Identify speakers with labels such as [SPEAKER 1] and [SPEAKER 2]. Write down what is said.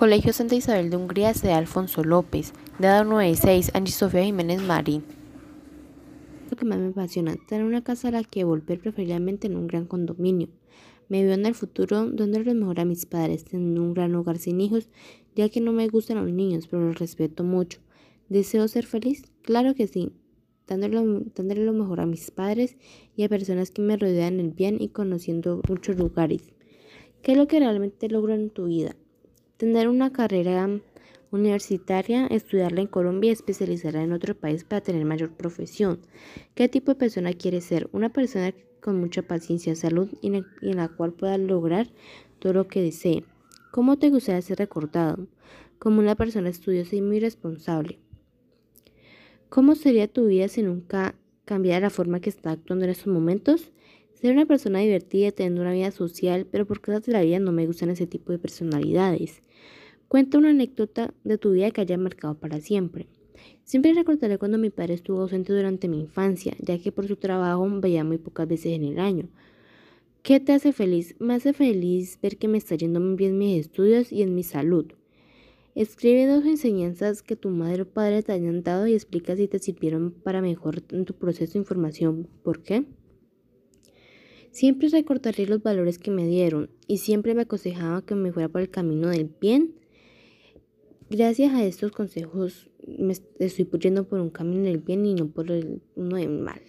[SPEAKER 1] Colegio Santa Isabel de Hungría, de Alfonso López, edad 96, Angie Sofía Jiménez Marín.
[SPEAKER 2] Lo que más me apasiona, tener una casa a la que volver preferiblemente en un gran condominio. Me veo en el futuro dándole lo mejor a mis padres, teniendo un gran hogar sin hijos, ya que no me gustan los niños, pero los respeto mucho. ¿Deseo ser feliz? Claro que sí, dándole lo mejor a mis padres y a personas que me rodean el bien y conociendo muchos lugares. ¿Qué es lo que realmente logro en tu vida? Tener una carrera universitaria, estudiarla en Colombia y especializarla en otro país para tener mayor profesión. ¿Qué tipo de persona quieres ser? Una persona con mucha paciencia, salud y en la cual pueda lograr todo lo que desee. ¿Cómo te gustaría ser recordado? Como una persona estudiosa y muy responsable. ¿Cómo sería tu vida si nunca cambiara la forma que está actuando en estos momentos? Ser una persona divertida, teniendo una vida social, pero por cosas de la vida no me gustan ese tipo de personalidades. Cuenta una anécdota de tu vida que haya marcado para siempre. Siempre recordaré cuando mi padre estuvo ausente durante mi infancia, ya que por su trabajo veía muy pocas veces en el año. ¿Qué te hace feliz? Me hace feliz ver que me está yendo muy bien en mis estudios y en mi salud. Escribe dos enseñanzas que tu madre o padre te hayan dado y explica si te sirvieron para mejor en tu proceso de información. ¿Por qué? Siempre recordaré los valores que me dieron y siempre me aconsejaba que me fuera por el camino del bien. Gracias a estos consejos me estoy yendo por un camino del bien y no por el, uno del mal.